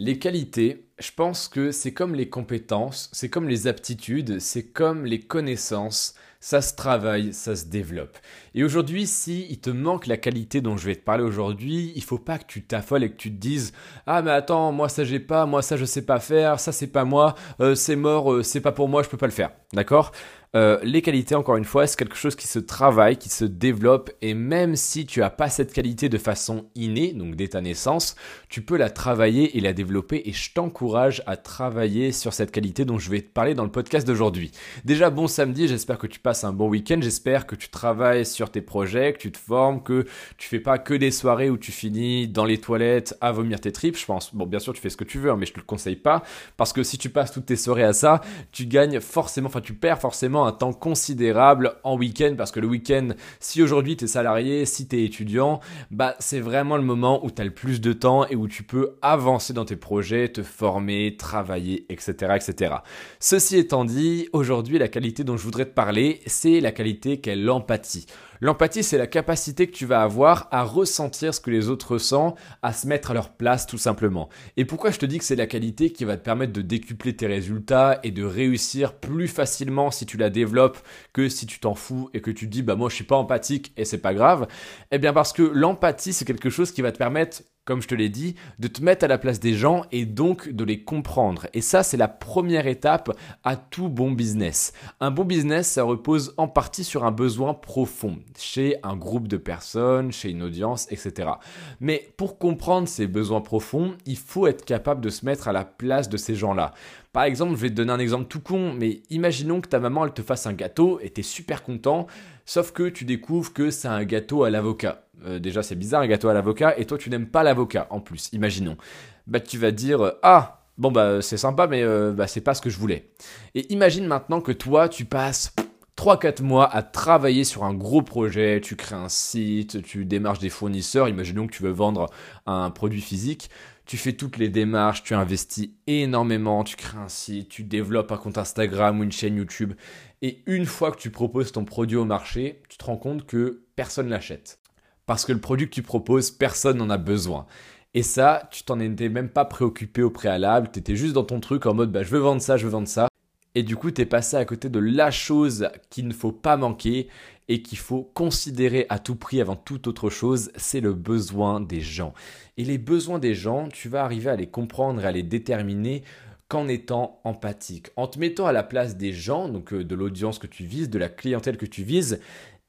Les qualités, je pense que c'est comme les compétences, c'est comme les aptitudes, c'est comme les connaissances, ça se travaille, ça se développe. Et aujourd'hui, si il te manque la qualité dont je vais te parler aujourd'hui, il faut pas que tu t'affoles et que tu te dises "Ah mais attends, moi ça j'ai pas, moi ça je sais pas faire, ça c'est pas moi, euh, c'est mort, euh, c'est pas pour moi, je peux pas le faire." D'accord? Euh, les qualités, encore une fois, c'est quelque chose qui se travaille, qui se développe, et même si tu n'as pas cette qualité de façon innée, donc dès ta naissance, tu peux la travailler et la développer, et je t'encourage à travailler sur cette qualité dont je vais te parler dans le podcast d'aujourd'hui. Déjà, bon samedi, j'espère que tu passes un bon week-end, j'espère que tu travailles sur tes projets, que tu te formes, que tu fais pas que des soirées où tu finis dans les toilettes à vomir tes tripes, je pense. Bon, bien sûr, tu fais ce que tu veux, hein, mais je te le conseille pas, parce que si tu passes toutes tes soirées à ça, tu gagnes forcément, enfin tu perds forcément un temps considérable en week-end parce que le week-end, si aujourd'hui tu es salarié, si tu es étudiant, bah c'est vraiment le moment où tu as le plus de temps et où tu peux avancer dans tes projets, te former, travailler, etc. etc. Ceci étant dit, aujourd'hui la qualité dont je voudrais te parler, c'est la qualité qu'est l'empathie. L'empathie, c'est la capacité que tu vas avoir à ressentir ce que les autres ressentent, à se mettre à leur place tout simplement. Et pourquoi je te dis que c'est la qualité qui va te permettre de décupler tes résultats et de réussir plus facilement si tu la que si tu t'en fous et que tu te dis bah moi je suis pas empathique et c'est pas grave Eh bien parce que l'empathie c'est quelque chose qui va te permettre comme je te l'ai dit, de te mettre à la place des gens et donc de les comprendre. Et ça, c'est la première étape à tout bon business. Un bon business, ça repose en partie sur un besoin profond, chez un groupe de personnes, chez une audience, etc. Mais pour comprendre ces besoins profonds, il faut être capable de se mettre à la place de ces gens-là. Par exemple, je vais te donner un exemple tout con, mais imaginons que ta maman, elle te fasse un gâteau et tu es super content, sauf que tu découvres que c'est un gâteau à l'avocat. Euh, déjà, c'est bizarre, un gâteau à l'avocat, et toi, tu n'aimes pas l'avocat, en plus, imaginons. Bah, tu vas dire, ah, bon, bah, c'est sympa, mais euh, bah, c'est pas ce que je voulais. Et imagine maintenant que toi, tu passes 3-4 mois à travailler sur un gros projet, tu crées un site, tu démarches des fournisseurs, imaginons que tu veux vendre un produit physique, tu fais toutes les démarches, tu investis énormément, tu crées un site, tu développes un compte Instagram ou une chaîne YouTube, et une fois que tu proposes ton produit au marché, tu te rends compte que personne l'achète. Parce que le produit que tu proposes, personne n'en a besoin. Et ça, tu t'en étais même pas préoccupé au préalable, tu étais juste dans ton truc en mode bah, je veux vendre ça, je veux vendre ça. Et du coup, tu es passé à côté de la chose qu'il ne faut pas manquer et qu'il faut considérer à tout prix avant toute autre chose, c'est le besoin des gens. Et les besoins des gens, tu vas arriver à les comprendre et à les déterminer qu'en étant empathique, en te mettant à la place des gens, donc euh, de l'audience que tu vises, de la clientèle que tu vises,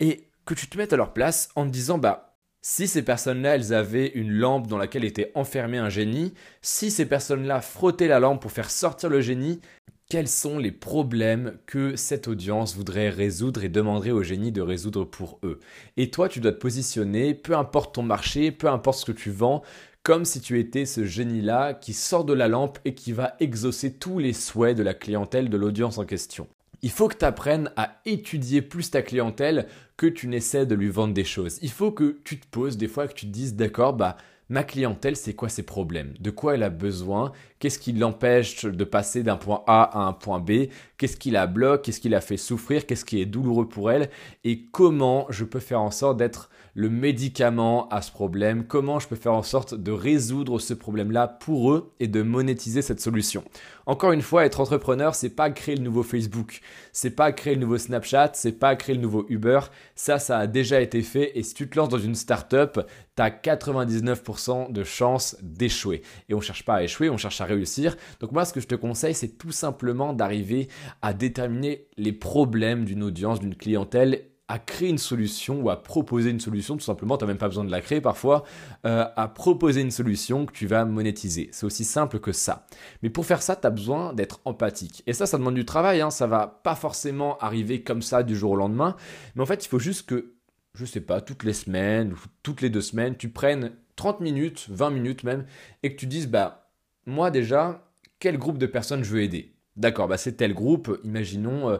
et que tu te mettes à leur place en te disant, bah, si ces personnes-là, elles avaient une lampe dans laquelle était enfermé un génie, si ces personnes-là frottaient la lampe pour faire sortir le génie, quels sont les problèmes que cette audience voudrait résoudre et demanderait au génie de résoudre pour eux? Et toi, tu dois te positionner, peu importe ton marché, peu importe ce que tu vends, comme si tu étais ce génie-là qui sort de la lampe et qui va exaucer tous les souhaits de la clientèle de l'audience en question. Il faut que tu apprennes à étudier plus ta clientèle que tu n'essaies de lui vendre des choses. Il faut que tu te poses des fois que tu te dises d'accord, bah ma clientèle, c'est quoi ses problèmes? De quoi elle a besoin? Qu'est-ce qui l'empêche de passer d'un point A à un point B? Qu'est-ce qui la bloque? Qu'est-ce qui la fait souffrir? Qu'est-ce qui est douloureux pour elle? Et comment je peux faire en sorte d'être le médicament à ce problème? Comment je peux faire en sorte de résoudre ce problème-là pour eux et de monétiser cette solution? Encore une fois, être entrepreneur, c'est pas créer le nouveau Facebook, c'est pas créer le nouveau Snapchat, c'est pas créer le nouveau Uber. Ça, ça a déjà été fait. Et si tu te lances dans une startup, tu as 99% de chances d'échouer. Et on cherche pas à échouer, on cherche à réussir. Donc moi, ce que je te conseille, c'est tout simplement d'arriver à déterminer les problèmes d'une audience, d'une clientèle à créer une solution ou à proposer une solution, tout simplement, tu n'as même pas besoin de la créer parfois, euh, à proposer une solution que tu vas monétiser. C'est aussi simple que ça. Mais pour faire ça, tu as besoin d'être empathique. Et ça, ça demande du travail, hein. ça va pas forcément arriver comme ça du jour au lendemain, mais en fait, il faut juste que, je sais pas, toutes les semaines ou toutes les deux semaines, tu prennes 30 minutes, 20 minutes même, et que tu dises, bah, moi déjà, quel groupe de personnes je veux aider? D'accord, bah c'est tel groupe, imaginons, euh,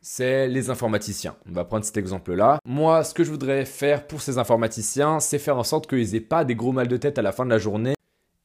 c'est les informaticiens. On va prendre cet exemple-là. Moi, ce que je voudrais faire pour ces informaticiens, c'est faire en sorte qu'ils n'aient pas des gros mal de tête à la fin de la journée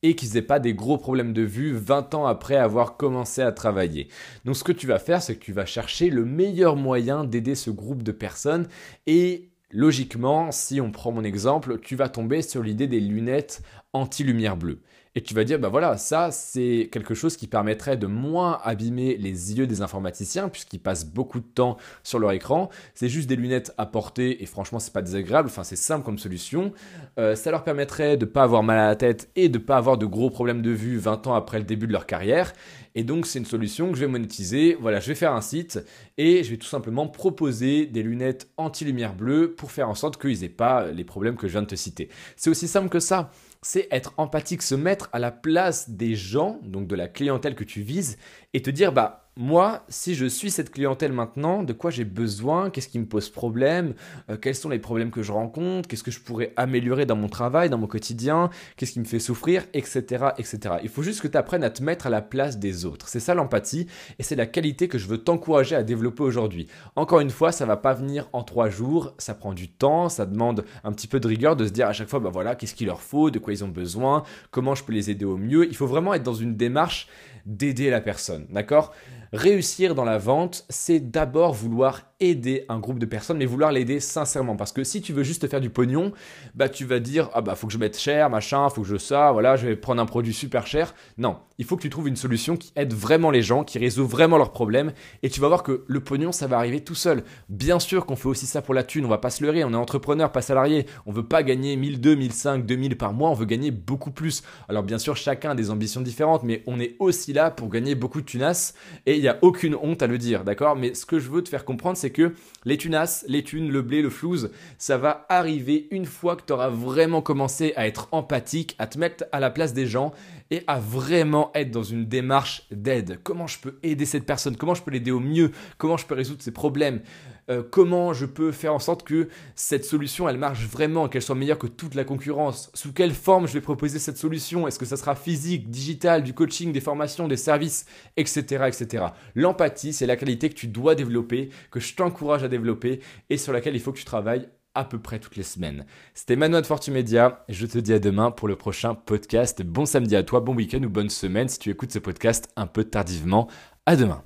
et qu'ils n'aient pas des gros problèmes de vue 20 ans après avoir commencé à travailler. Donc ce que tu vas faire, c'est que tu vas chercher le meilleur moyen d'aider ce groupe de personnes et Logiquement, si on prend mon exemple, tu vas tomber sur l'idée des lunettes anti-lumière bleue. Et tu vas dire, bah voilà, ça c'est quelque chose qui permettrait de moins abîmer les yeux des informaticiens puisqu'ils passent beaucoup de temps sur leur écran. C'est juste des lunettes à porter et franchement c'est pas désagréable, enfin c'est simple comme solution. Euh, ça leur permettrait de pas avoir mal à la tête et de pas avoir de gros problèmes de vue 20 ans après le début de leur carrière. Et donc c'est une solution que je vais monétiser. Voilà, je vais faire un site et je vais tout simplement proposer des lunettes anti-lumière bleue pour faire en sorte qu'ils n'aient pas les problèmes que je viens de te citer. C'est aussi simple que ça c'est être empathique, se mettre à la place des gens, donc de la clientèle que tu vises, et te dire, bah, moi, si je suis cette clientèle maintenant, de quoi j'ai besoin, qu'est-ce qui me pose problème, euh, quels sont les problèmes que je rencontre, qu'est-ce que je pourrais améliorer dans mon travail, dans mon quotidien, qu'est-ce qui me fait souffrir, etc., etc. Il faut juste que tu apprennes à te mettre à la place des autres. C'est ça l'empathie et c'est la qualité que je veux t'encourager à développer aujourd'hui. Encore une fois, ça va pas venir en trois jours, ça prend du temps, ça demande un petit peu de rigueur de se dire à chaque fois, bah voilà, qu'est-ce qu'il leur faut, de quoi ils ont besoin, comment je peux les aider au mieux. Il faut vraiment être dans une démarche d'aider la personne, d'accord? Réussir dans la vente, c'est d'abord vouloir aider un groupe de personnes, mais vouloir l'aider sincèrement. Parce que si tu veux juste te faire du pognon, bah tu vas dire ah bah faut que je mette cher, machin, faut que je ça, voilà, je vais prendre un produit super cher. Non, il faut que tu trouves une solution qui aide vraiment les gens, qui résout vraiment leurs problèmes, et tu vas voir que le pognon ça va arriver tout seul. Bien sûr qu'on fait aussi ça pour la thune, on va pas se leurrer, on est entrepreneur, pas salarié, on veut pas gagner 1002, 1005, 2000 par mois, on veut gagner beaucoup plus. Alors bien sûr chacun a des ambitions différentes, mais on est aussi là pour gagner beaucoup de tunas, et il n'y a aucune honte à le dire, d'accord? Mais ce que je veux te faire comprendre, c'est que les tunas, les thunes, le blé, le flouze, ça va arriver une fois que tu auras vraiment commencé à être empathique, à te mettre à la place des gens et à vraiment être dans une démarche d'aide. Comment je peux aider cette personne? Comment je peux l'aider au mieux? Comment je peux résoudre ses problèmes? Euh, Comment je peux faire en sorte que cette solution, elle marche vraiment, qu'elle soit meilleure que toute la concurrence? Sous quelle forme je vais proposer cette solution? Est-ce que ça sera physique, digital, du coaching, des formations, des services, etc. etc. L'empathie, c'est la qualité que tu dois développer, que je t'encourage à développer et sur laquelle il faut que tu travailles à peu près toutes les semaines. C'était Manuel de Fortumedia. Je te dis à demain pour le prochain podcast. Bon samedi à toi, bon week-end ou bonne semaine si tu écoutes ce podcast un peu tardivement. À demain.